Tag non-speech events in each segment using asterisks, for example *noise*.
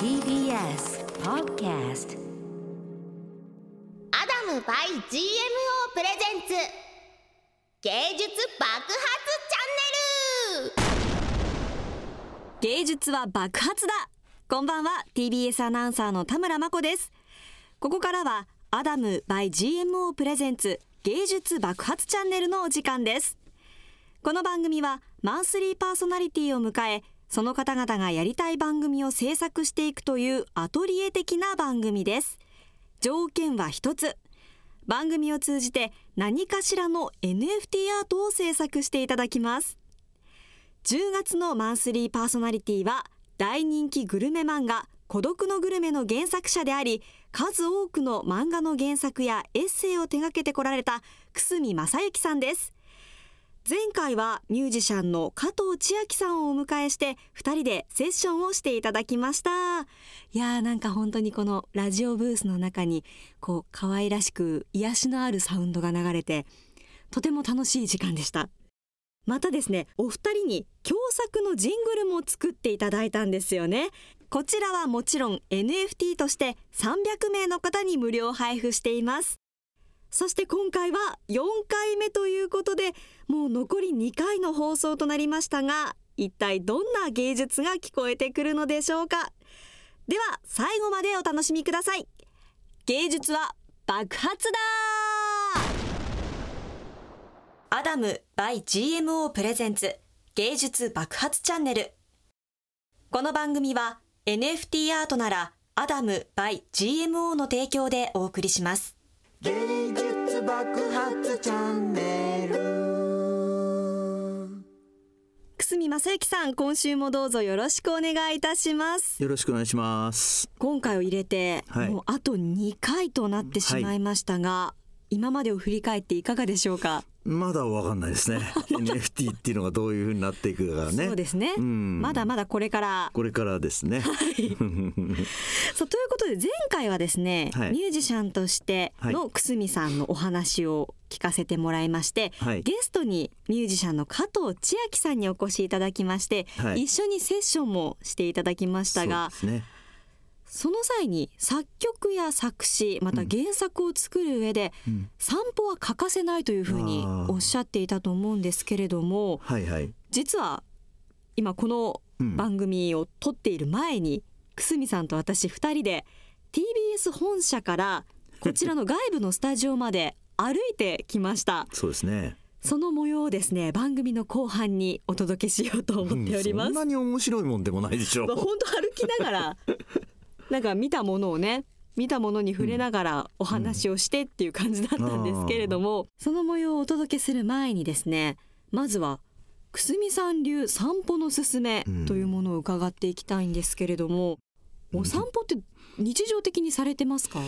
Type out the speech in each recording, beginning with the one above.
TBS Podcast アダム by GMO プレゼンツ芸術爆発チャンネル。芸術は爆発だ。こんばんは。TBS アナウンサーの田村真子です。ここからはアダム by GMO プレゼンツ芸術爆発チャンネルのお時間です。この番組はマンスリーパーソナリティを迎えその方々がやりたい番組を制作していくというアトリエ的な番組です。条件は一つ。番組を通じて何かしらの NFT アートを制作していただきます。10月のマンスリーパーソナリティは大人気グルメ漫画孤独のグルメの原作者であり数多くの漫画の原作やエッセイを手掛けてこられた久住正幸さんです。前回はミュージシャンの加藤千秋さんをお迎えして2人でセッションをしていただきました。いやーなんか本当にこのラジオブースの中にこう可愛らしく癒しのあるサウンドが流れてとても楽しい時間でした。またですねお二人に共作のジングルも作っていただいたんですよね。こちらはもちろん NFT として300名の方に無料配布しています。そして今回は4回目ということでもう残り2回の放送となりましたが一体どんな芸術が聞こえてくるのでしょうか。では最後までお楽しみください。芸術は爆発だアダム by GMO プレゼンツ芸術爆発チャンネル。この番組は NFT アートならアダム by GMO の提供でお送りします。芸術爆発チャンネル。久住正幸さん今週もどうぞよろしくお願いいたします。よろしくお願いします。今回を入れて、はい。もうあと2回となってしまいましたが、今までを振り返っていかがでしょうか、まだわかんないですね。*laughs* NFT っていうのがどういう風になっていくかがね。そうですね、んまだまだこれからこれからですね。*laughs* そうということで前回はですね、はいミュージシャンとしての久住さんのお話を聞かせてもらいまして、はいゲストにミュージシャンの加藤千秋さんにお越しいただきまして、はい一緒にセッションもしていただきましたがそうですね。その際に作曲や作詞また原作を作る上で、ん。散歩は欠かせないというふうにおっしゃっていたと思うんですけれどもはいはい。実は今このうん。番組を撮っている前に、久住さんと私2人で TBS 本社からこちらの外部のスタジオまで歩いてきました。そうですね。その模様をですね番組の後半にお届けしようと思っております。そんなに面白いもんでもないでしょ。*laughs* まあ、本当歩きながらなんか見たものをね見たものに触れながらお話をしてっていう感じだったんですけれども、その模様をお届けする前にですねまずは久住さん流散歩のすすめというものを伺っていきたいんですけれども、お散歩って日常的にされてますか、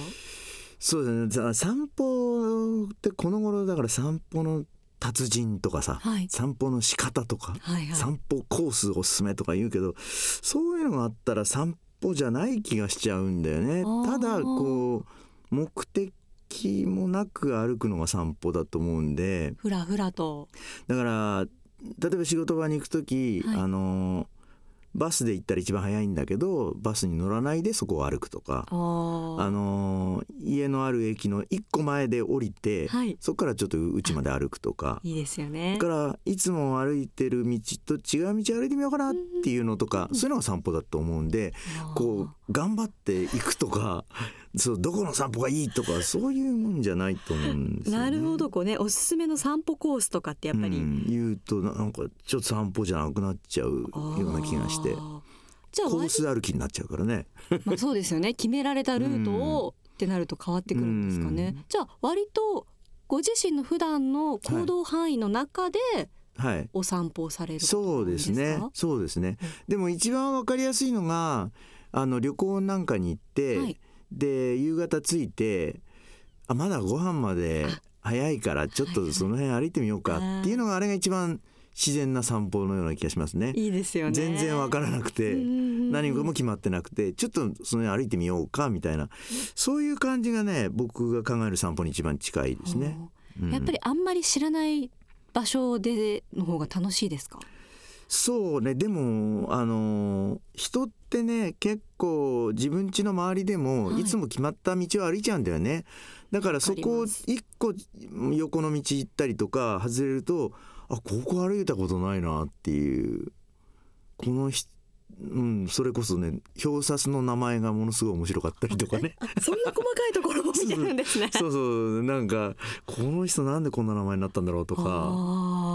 そうですね。散歩ってこの頃だから散歩の達人とかさ、はい。散歩の仕方とか、はいはい。散歩コースおすすめとか言うけどそういうのがあったら散歩じゃない気がしちゃうんだよね。ただこう目的もなく歩くのが散歩だと思うんで。ふらふらと。だから例えば仕事場に行く時、はい。あのバスで行ったら一番早いんだけどバスに乗らないでそこを歩くとか。あの家のある駅の一個前で降りて、はい。そこからちょっと家まで歩くとか。*laughs* いいですよね。だからいつも歩いてる道と違う道歩いてみようかなっていうのとか、そういうのが散歩だと思うんで、こう頑張っていくとかそうどこの散歩がいいとかそういうもんじゃないと思うんですよ、ね。なるほどこうねおすすめの散歩コースとかってやっぱり、うん言うとななんかちょっと散歩じゃなくなっちゃうような気がしてじゃあ割コース歩きになっちゃうからね。まあそうですよね決められたルートをってなると変わってくるんですかね、うんじゃあ割とご自身の普段の行動範囲の中ではい。お散歩をされるそうですね。そうですね。でも一番わかりやすいのがあの旅行なんかに行って、はいで夕方着いてあまだご飯まで早いからちょっとその辺歩いてみようか *laughs* っていうのがあれが一番自然な散歩のような気がしますね。いいですよね。全然わからなくて何かも決まってなくてちょっとその辺歩いてみようかみたいな。そういう感じがね僕が考える散歩に一番近いですね。うん。やっぱりあんまり知らない場所での方が楽しいですか？そうねでもあの人っってね結構自分家の周りでもはい。いつも決まった道を歩いちゃうんだよね、だからそこをわかります。一個横の道行ったりとか外れるとあここ歩いたことないなっていう。このひうん、それこそね表札の名前がものすごい面白かったりとかね。*laughs* そんな細かいところも見てるんですね。*laughs* そうそうなんかこの人なんでこんな名前になったんだろうとか、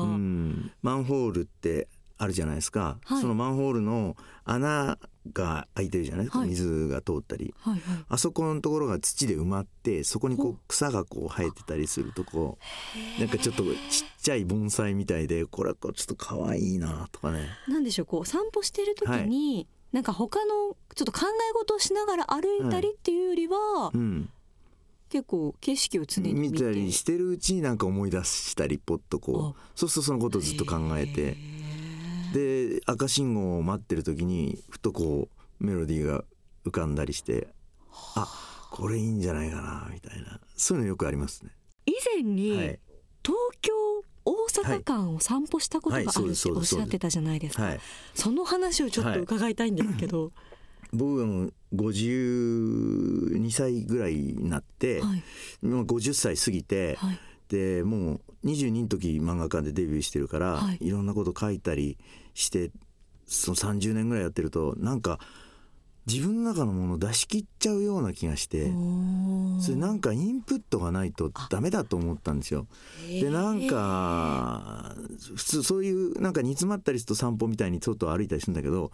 うん、マンホールってあるじゃないですか、はい。そのマンホールの穴が開いてるじゃない？ですか、はい。水が通ったり。はいはい。あそこのところが土で埋まってそこにこう草がこう生えてたりするとこなんかちょっとちっちゃい盆栽みたいでこれはこうちょっと可愛いなとかね。なんでしょうこう散歩してる時に、なんか他のちょっと考え事をしながら歩いたりっていうよりは、うん。結構景色を常に見て。見たりしてるうちになんか思い出したりポッとこう。そうするとそのことをずっと考えてで赤信号を待ってる時にふとこうメロディーが浮かんだりしてあこれいいんじゃないかなみたいな。そういうのよくありますね。以前に、はい。東京大阪間を散歩したことがあるっておっしゃってたじゃないですか、はい、その話をちょっと伺いたいんですけど、僕も52歳ぐらいになって、はい。もう50歳過ぎて、はいでもう22の時漫画家でデビューしてるから、はい。い、ろんなこと書いたりしてその30年ぐらいやってるとなんか自分の中のものを出し切っちゃうような気がしてそれなんかインプットがないとダメだと思ったんですよ。でなんか普通そういうなんか煮詰まったりすると散歩みたいに外を歩いたりするんだけど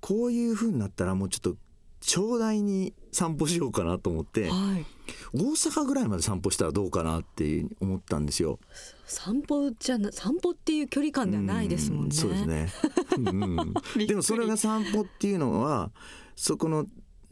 こういう風になったらもうちょっと長大に散歩しようかなと思ってはい大阪ぐらいまで散歩したらどうかなって思ったんですよ。散歩じゃな散歩っていう距離感ではないですもんね。うそうですね。*laughs* うんりでもそれが散歩っていうのはそこの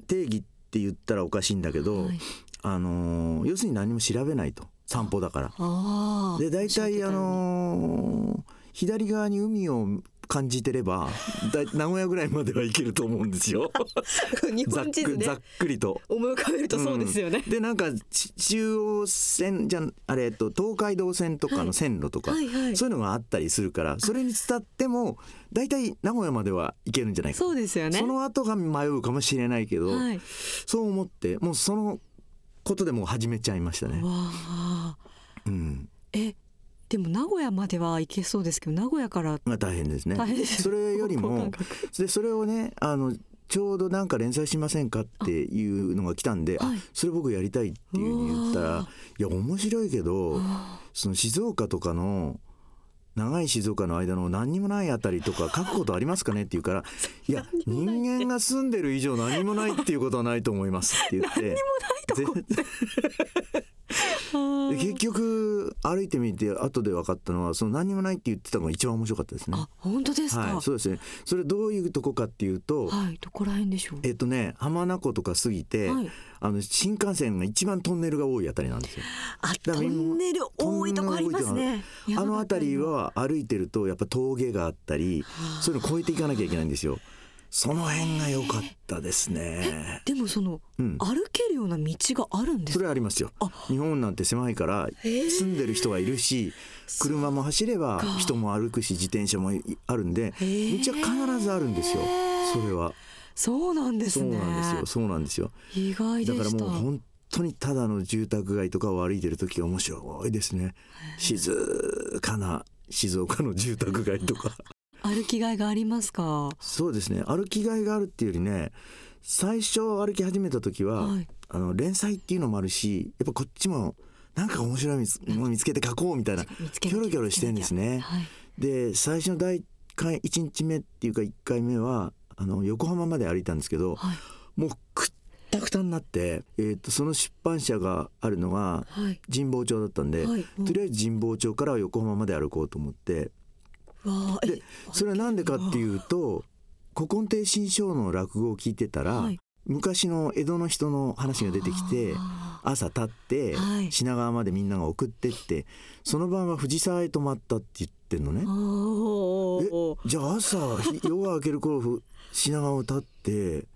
定義って言ったらおかしいんだけど、はいあのー要するに何も調べないと散歩だから。で大体あのー左側に海を感じてればだ名古屋ぐらいまでは行けると思うんですよ。*laughs* 日ざっ本地図ねくざっくりと。思い浮かべるとそうですよね。んでなんかち中央線じゃんあれえっと東海道線とかの線路とか、はいはいそういうのがあったりするからそれに伝っても大体名古屋までは行けるんじゃないかそうですよね。その後が迷うかもしれないけど、はい。そう思ってもうそのことでもう始めちゃいましたね。うん、えでも名古屋までは行けそうですけど名古屋からまあ大変ですね。大変です。それより交もでそれをねあのちょうどなんか連載しませんかっていうのが来たんで、あはい。それ僕やりたいっていうふうに言ったらいや面白いけどその静岡とかの長い静岡の間の何にもないあたりとか書くことありますかねって言うから *laughs* いや人間が住んでる以上何にもないっていうことはないと思いますって言って。で結局歩いてみて後で分かったのはその何にもないって言ってたのが一番面白かったですね。あ本当ですか？はい、そうですね。それどういうとこかっていうと、はいどこら辺でしょう？えっとね浜名湖とか過ぎて、はいあの新幹線が一番トンネルが多いあたりなんですよ。あトンネル多いとこありますね。あの辺りはは歩いてるとやっぱ峠があったりそういうの越えていかなきゃいけないんですよ。その辺が良かったですね。でもその、うん歩けるような道があるんですそれはありますよ。日本なんて狭いから住んでる人がいるし車も走れば人も歩くし自転車もあるんで道は必ずあるんですよ。それはそうなんですそうね。なんですよ。そうなんですよ。意外でした。だからもう本当にただの住宅街とかを歩いてる時が面白いですね静かな静岡の住宅街とか歩きがいがありますか？そうですね歩きがいがあるっていうよりね最初歩き始めた時は、はいあの連載っていうのもあるしやっぱこっちもなんか面白いもの見つけて書こうみたいなキョロキョロしてんですね。はい。で最初の第1日目っていうか1回目はあの横浜まで歩いたんですけど、はい。もうくったくたになって、えー、とその出版社があるのがはい。神保町だったんで、はいとりあえず神保町から横浜まで歩こうと思ってでそれは何でかっていうと古今亭新章の落語を聞いてたら、はい。昔の江戸の人の話が出てきてあ朝立ってはい。品川までみんなが送ってってその晩は藤沢へ泊まったって言ってんのね。えー。じゃあ朝ひ *laughs* 夜が明ける頃ふ品川を立って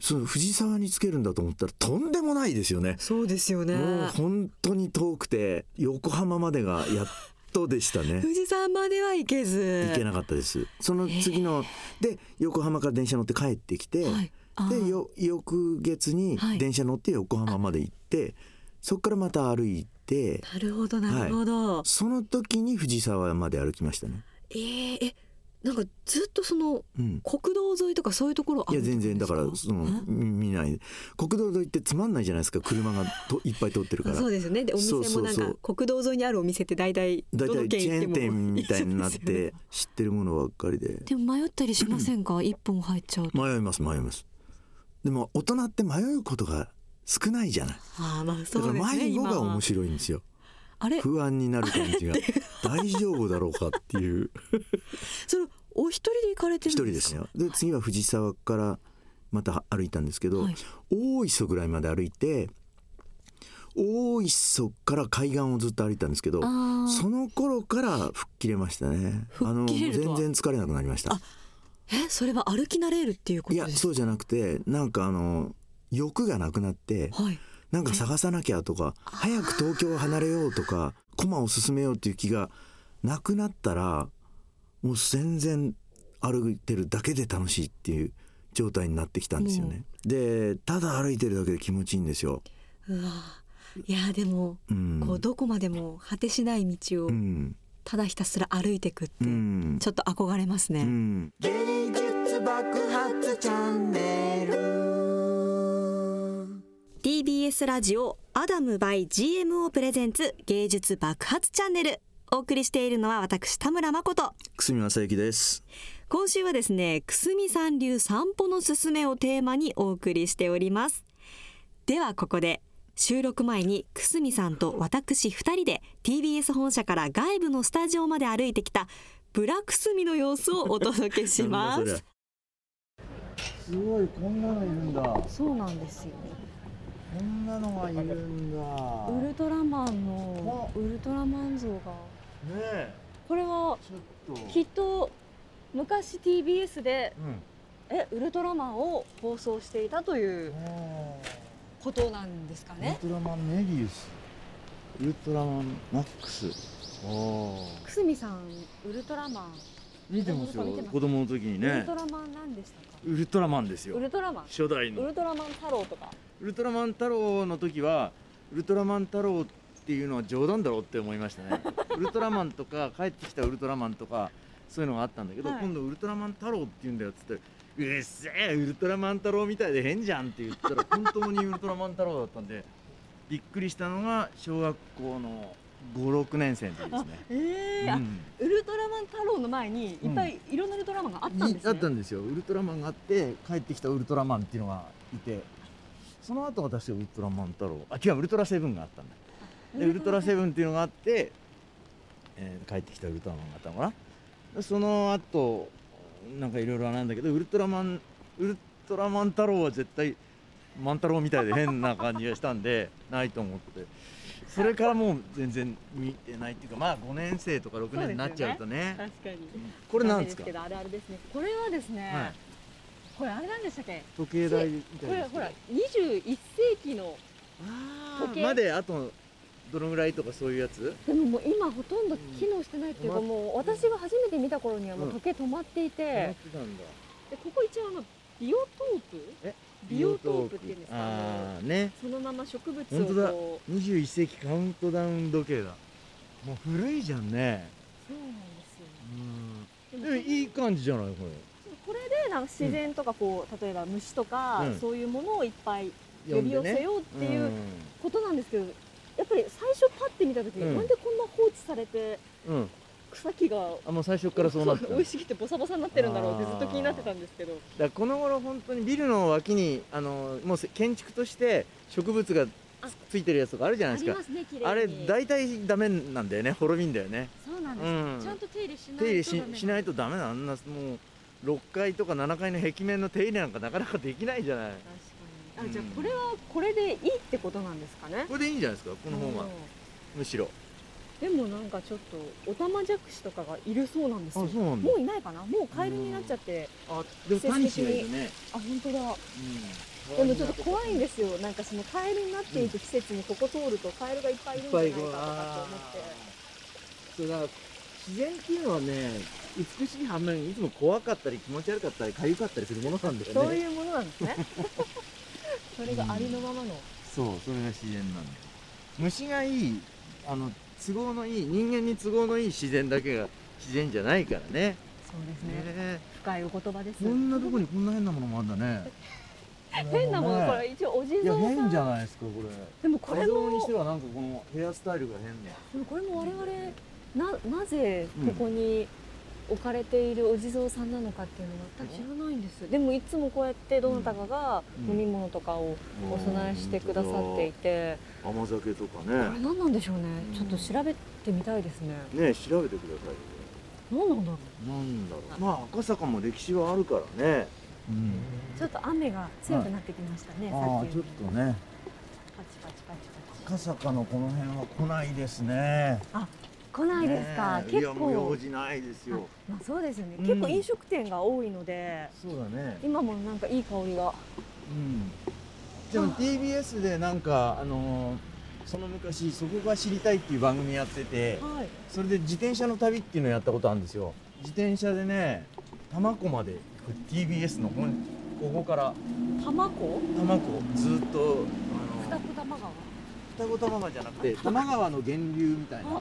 その藤沢につけるんだと思ったらとんでもないですよね。そうですよね。もう本当に遠くて横浜までがやっとでしたね。富士山までは行けず。行けなかったです。その次ので横浜から電車乗って帰ってきて、はい。でよ翌月にはい。電車乗って横浜まで行って、そこからまた歩いてなるほどなるほど、その時に藤沢まで歩きましたね。えー、えなんかずっとそのうん。国道沿いとかそういうところいや全然だからその見ない。国道沿いってつまんないじゃないですか。車がといっぱい通ってるから。そうですよね。でお店もなんか国道沿いにあるお店って大体だいどのたいチェーン県行っても店みたいになって知ってるものばっかりで。でも迷ったりしませんか？一本入っちゃうと。迷います迷います。でも大人って迷うことが少ないじゃない。ああまあだそうですから迷子が面白いんですよあれ？不安になる感じが。大丈夫だろうかっていう。*laughs* それお一人で行かれて一人でるんですか？すよ。で次は藤沢からまた歩いたんですけど、はい。大磯ぐらいまで歩いて大磯から海岸をずっと歩いたんですけどその頃から吹っ切れましたね。あの切れるとは。全然疲れなくなりました。えそれは歩き慣れるっていうこいとですやそうじゃなくてなんかあの欲がなくなってはいなんか探さなきゃとか早く東京を離れようとか駒を進めようっていう気がなくなったらもう全然歩いてるだけで楽しいっていう状態になってきたんですよね。でただ歩いてるだけで気持ちいいんですよ。うわ。いやでも、うん、こうどこまでも果てしない道をうん。ただひたすら歩いていくって、うん。ちょっと憧れますね、うん。芸術爆発チャンネル TBS ラジオアダムバイ GMO プレゼンツ芸術爆発チャンネル。お送りしているのは私田村誠久住正幸です。今週はですねくすみさん流散歩のすすめをテーマにお送りしております。ではここで収録前にくすみさんと私2人で TBS 本社から外部のスタジオまで歩いてきたブラくすみの様子をお届けします。*laughs* れすごいこんなのいるんだ。そうなんですよこんなのがいるんだ。ウルトラマンのウルトラマン像が。ねえ。これは。きっと昔 TBS でうん。えウルトラマンを放送していたということなんですかね。ウルトラマンメビウス。ウルトラマンマックス。おくすみさんウルトラマン。見てますよ。子供の時にウルねトラマンなんでしたかウルトラマンですよ。ウルトラマン。ウ初代の。ルトラマン太郎とかウルトラマン太郎の時はウルトラマン太郎っていうのは冗談だろうって思いましたね。*laughs* ウルトラマンとか帰ってきたウルトラマンとかそういうのがあったんだけど、はい。今度ウルトラマン太郎って言うんだよっつってうっせえウルトラマン太郎みたいで変じゃんって言ったら本当にウルトラマン太郎だったんでびっくりしたのが小学校の56年生の時ですね。ええあうん。ウルトラマン太郎の前にいっぱいいろんなウルトラマンがあったんですね。あったんですよ。ウルトラマンがあって帰ってきたウルトラマンっていうのがいてその後私はウルトラマン太郎あ違うウルトラセブンがあったんだ。でウルトラセブンっていうのがあって、えー帰ってきたウルトラマンがあったのかな。でその後なんかいろいろなんだけどウルトラマンウルトラマン太郎は絶対万太郎みたいで変な感じがしたんで *laughs* ないと思って。それからもう全然見てないっていうかまあ5年生とか6年になっちゃうとね。確かに。これなんですか？けどあれあれですね。これはですね、はいこれあれなんでしたっけ？時計台みたいなこれほら21世紀のあ時計。ーまであとどのぐらいとかそういうやつ？でももう今ほとんど機能してないっていうか、うん。もう私が初めて見た頃にはもう時計止まっていて、やってたんだ。でここ一応あのビオトープ。え？ビオトープっていうんですか？あのああね。そのまま植物をこう。21世紀カウントダウン時計だ。もう古いじゃんね。そうなんですよ。うん。でもいい感じじゃない？ここれ。でなんか自然とかこう、例えば虫とか、うん。そういうものをいっぱいれ呼び寄せようっていううんことなんですけど、やっぱり最初パッて見た時に、うん。なんでこんな放置されてうん。草木があもう最初からそうなってた美味しくてボサボサになってるんだろうってずっと気になってたんですけど。だこの頃本当にビルの脇にあのもうせ建築として植物があ。つついてるやつとかあるじゃないですか。ますね綺あれ大体ダメなんだよね。滅びんだよね。そうなんですうん。ちゃんと手入れしないと手入れしダメしないとダメなあんなもう6階とか7階の壁面の手入れなんかなかなかできないじゃない。確かに。あじゃあうん。これはこれでいいってことなんですかね？これでいいんじゃないですかこの方がうん。むしろ。でもなんかちょっとオタマジャクシとかがいるそうなんですよ。そうなんだ。もういないかな？もうカエルになっちゃって。あでもタニシがいるね。あ本当だ。うん。でもちょっと怖いんですよ。なんかそのカエルになっていく季節にここ通るとカエルがいっぱいいるんじゃないかとかって思って。そうだ自然っていうのはね美しい反面いつも怖かったり気持ち悪かったり痒かったりするものなんだよね。そういうものなんですね。*laughs* それがありのままの、そうそれが自然なんだよ。虫がいいあの都合のいい人間に都合のいい自然だけが自然じゃないからね。そうですね。ね深いお言葉です。こんなとこにこんな変なものもあんだね。*laughs* 変なものこれ一応お地蔵さん。変じゃないですかこれ。でもこれ画像にしもてはなんかこのヘアスタイルが変なでもこれも我々ななぜここに置かれているお地蔵さんなのかっていうのは全く知らないんです、でもいつもこうやってどなたかがうん。飲み物とかをお供えしてくださっていて、甘酒とかこれね何なんでしょうね。ちょっと調べてみたいですね。ね調べてくださいよ何なんだろなんだろう。まあ赤坂も歴史はあるからね。うん。うちょっと雨が強くなってきましたね、さっきよああちょっりとね。パチパチパチパチ。赤坂のこの辺は来ないですね来ないですか、ね結やもう用構事ないですあよまあそうですよね、うん。結構飲食店が多いのでそうだね。今もなんかいい香りが。うん。でも TBS でなんかあのーその昔そこが知りたいっていう番組やっててはい。それで自転車の旅っていうのやったことあるんですよ。自転車でね多摩湖まで行く。TBS の本ここから。多摩湖多摩湖ずっとあの二子玉川？双子玉川じゃなくて多摩川の源流みたいな。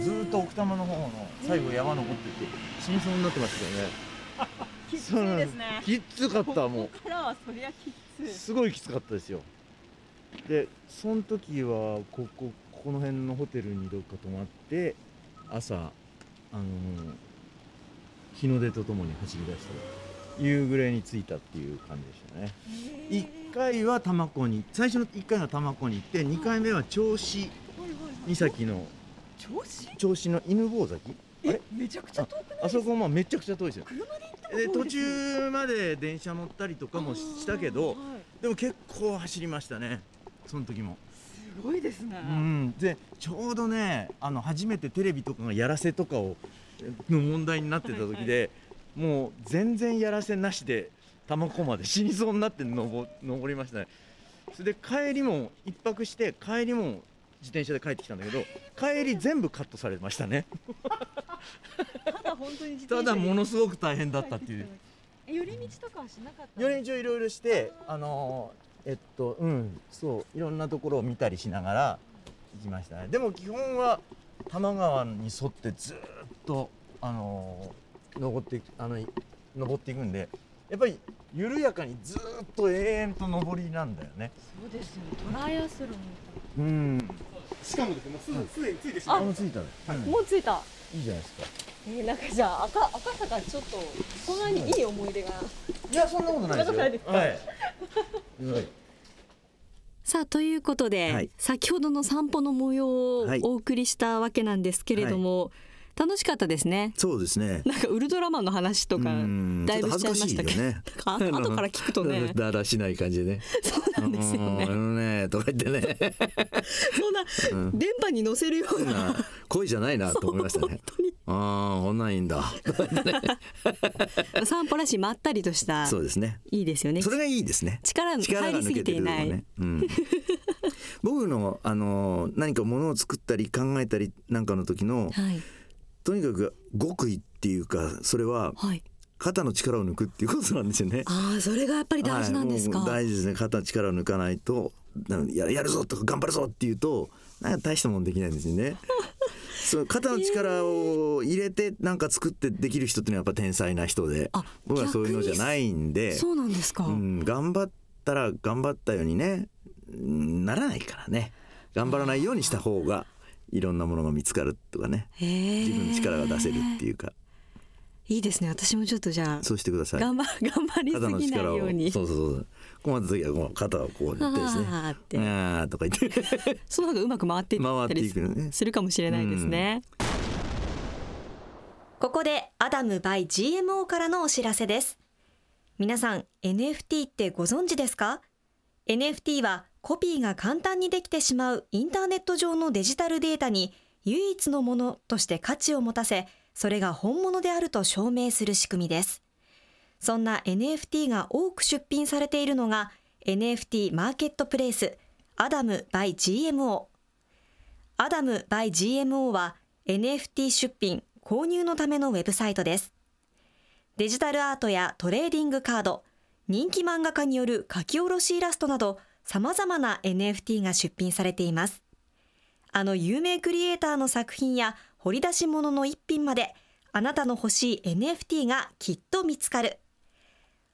ずーっと奥多摩の方の最後山登ってって死にそうになってましたよね。*laughs* きついですね。きっつかったもここからはそりゃきつうい。すごいきつかったですよ。でその時はここここの辺のホテルにどっか泊まって朝あの日の出とともに走り出して夕暮れに着いたっていう感じでしたね。1回は多摩湖に最初の1回が多摩湖に行って2回目は銚子岬の銚子？の犬吠埼？あれ？めちゃくちゃ遠くないあそこもめちゃくちゃ遠いですよ。車で行ってもで途遠いですよ。中まで電車乗ったりとかもしたけどはい。でも結構走りましたね。その時も、すごいですね、うん、でちょうどねあの初めてテレビとかがやらせとかをの問題になってた時で、もう全然やらせなしで多摩湖まで死にそうになって登 *laughs* 登りましたね。それで帰りも一泊して帰りも自転車で帰ってきたんだけど帰り全部カットされましたね。ただ本当に自た転車で。だものすごく大変だったっていう。え寄り道とかはしなかった寄り道をいろいろしてあのーえっとうんそういろんなところを見たりしながら行きましたね。でも基本は多摩川に沿ってずーっとあのー登っていくあのい登っていくんでやっぱり緩やかにずーっと永遠と登りなんだよね。そうですよね。トライアスロンみうん。しかもですね、もうすぐ、すでについてしあまう。もう着いたね、たいなもう着いた。いいじゃないですか。えー、なんかじゃあ赤赤坂ちょっとそんなにいい思い出が。いやそんなことないですよ。そんなことないですか。はい、はい。さあということで、はい。先ほどの散歩の模様をはい。お送りしたわけなんですけれども、楽しかったですね。そうですね。なんかウルトラマンの話とかうんだいぶしちゃいましたけね。後から聞くとね。*laughs* だらしない感じでね。そうなんですよね。あのねとか言ってね。そんな電波に乗せるような。な恋じゃないなと思いましたね。ああこんなんいいんだ。*laughs* 散歩らしいまったりとした。そうですね。いいですよね。それがいいですね。力の入りすぎてい。ない、僕のあの何かものを作ったり考えたりなんかの時のはいとにかく極意っていうかそれははい。肩の力を抜くっていうことなんですよね。ああそれがやっぱり大事なんですか、はい大事ですね。肩の力を抜かないとややるぞとか頑張るぞっていうとなんか大したもんできないんですよね。*laughs* そう肩の力を入れてなんか作ってできる人っていうのはやっぱ天才な人であ僕はそういうのじゃないんでそうなんですか、うん、頑張ったら頑張ったようにねうんならないからね。頑張らないようにした方がいろんなものが見つかるとかね。自分の力が出せるっていうか。いいですね。私もちょっとじゃあそうしてください。頑張 *laughs* 頑張りすぎないように。そうそうそう困った時はこう肩をこうやってですね。あーって。あーとか言って。*laughs* その方がうまく回っていったりいくのねするかもしれないですね、ここでアダム by GMO からのお知らせです。皆さん NFT ってご存知ですか？NFT はコピーが簡単にできてしまうインターネット上のデジタルデータに唯一のものとして価値を持たせそれが本物であると証明する仕組みです。そんな NFT が多く出品されているのが NFT マーケットプレイスアダム by GMO アダム by GMO は NFT 出品購入のためのウェブサイトです。デジタルアートやトレーディングカード人気漫画家による書き下ろしイラストなど様々な NFT が出品されています。あの有名クリエイターの作品や掘り出し物の一品まであなたの欲しい NFT がきっと見つかる。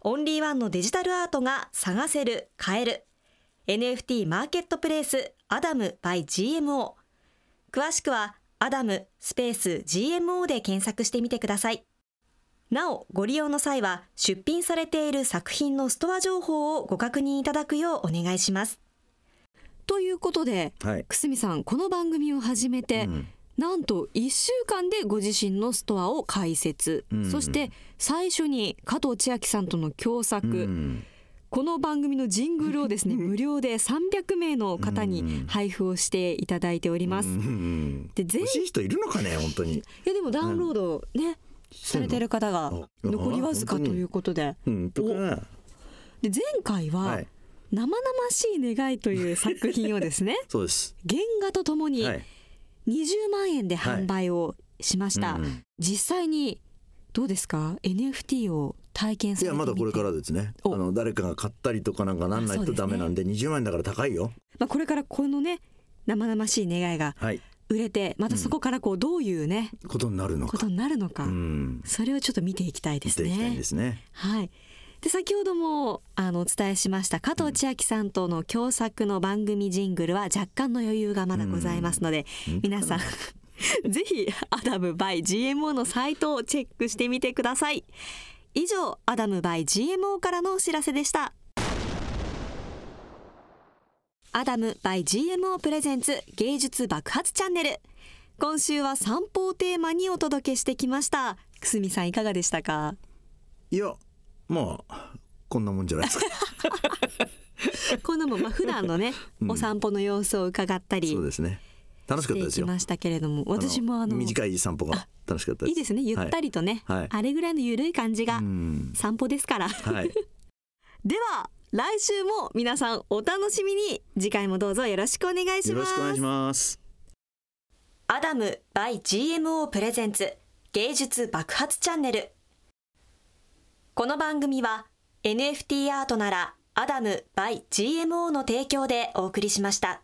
オンリーワンのデジタルアートが探せる買える。NFT マーケットプレイスアダム by GMO 詳しくはアダムスペース GMO で検索してみてください。なおご利用の際は出品されている作品のストア情報をご確認いただくようお願いします。ということではい。久住さんこの番組を始めて、うん。なんと1週間でご自身のストアを開設、うん。そして最初に加藤千秋さんとの共作、うん。この番組のジングルをですね *laughs* 無料で300名の方に配布をしていただいております。うんで全欲しい人いるのかね本当に。いやでもダウンロードね、されてる方があ残りわずかということで。うん。とか。なで前回ははい。生々しい願いという作品をですね *laughs* そうです。原画とともにはい。20万円で販売をしました、うんうん。実際にどうですか？NFT を体験さいやまだこれからですね。あおの誰かが買ったりとかなんかなんないとダメなんで20万円だから高いよ。まあ、これからこのね生々しい願いがはい売れてまたそこからこうどういうね、ことになるのかことになるのか、うんそれをちょっと見ていきたいですね。ですねはい。で先ほどもあのお伝えしました加藤千秋さんとの共作の番組ジングルは若干の余裕がまだございますので、うん皆さんぜひアダム by GMO のサイトをチェックしてみてください。以上アダム by GMO からのお知らせでした。アダム by GMO プレゼンツ芸術爆発チャンネル。今週は散歩をテーマにお届けしてきました。くすみさんいかがでしたか？いやまあこんなもんじゃないですか。*laughs* こんなもんまあ普段のね、うん。お散歩の様子を伺ったりそうですね。楽しかったですよ。ましたけれども私もあの短い散歩が楽しかったです。いいですね。ゆったりとね、はい。はいあれぐらいのゆるい感じがうん。散歩ですから、はい。*laughs* では来週も皆さんお楽しみに。次回もどうぞよろしくお願いします。よろしくお願いしますアダム by GMO プレゼンツ芸術爆発チャンネル。この番組は NFT アートならアダム by GMO の提供でお送りしました。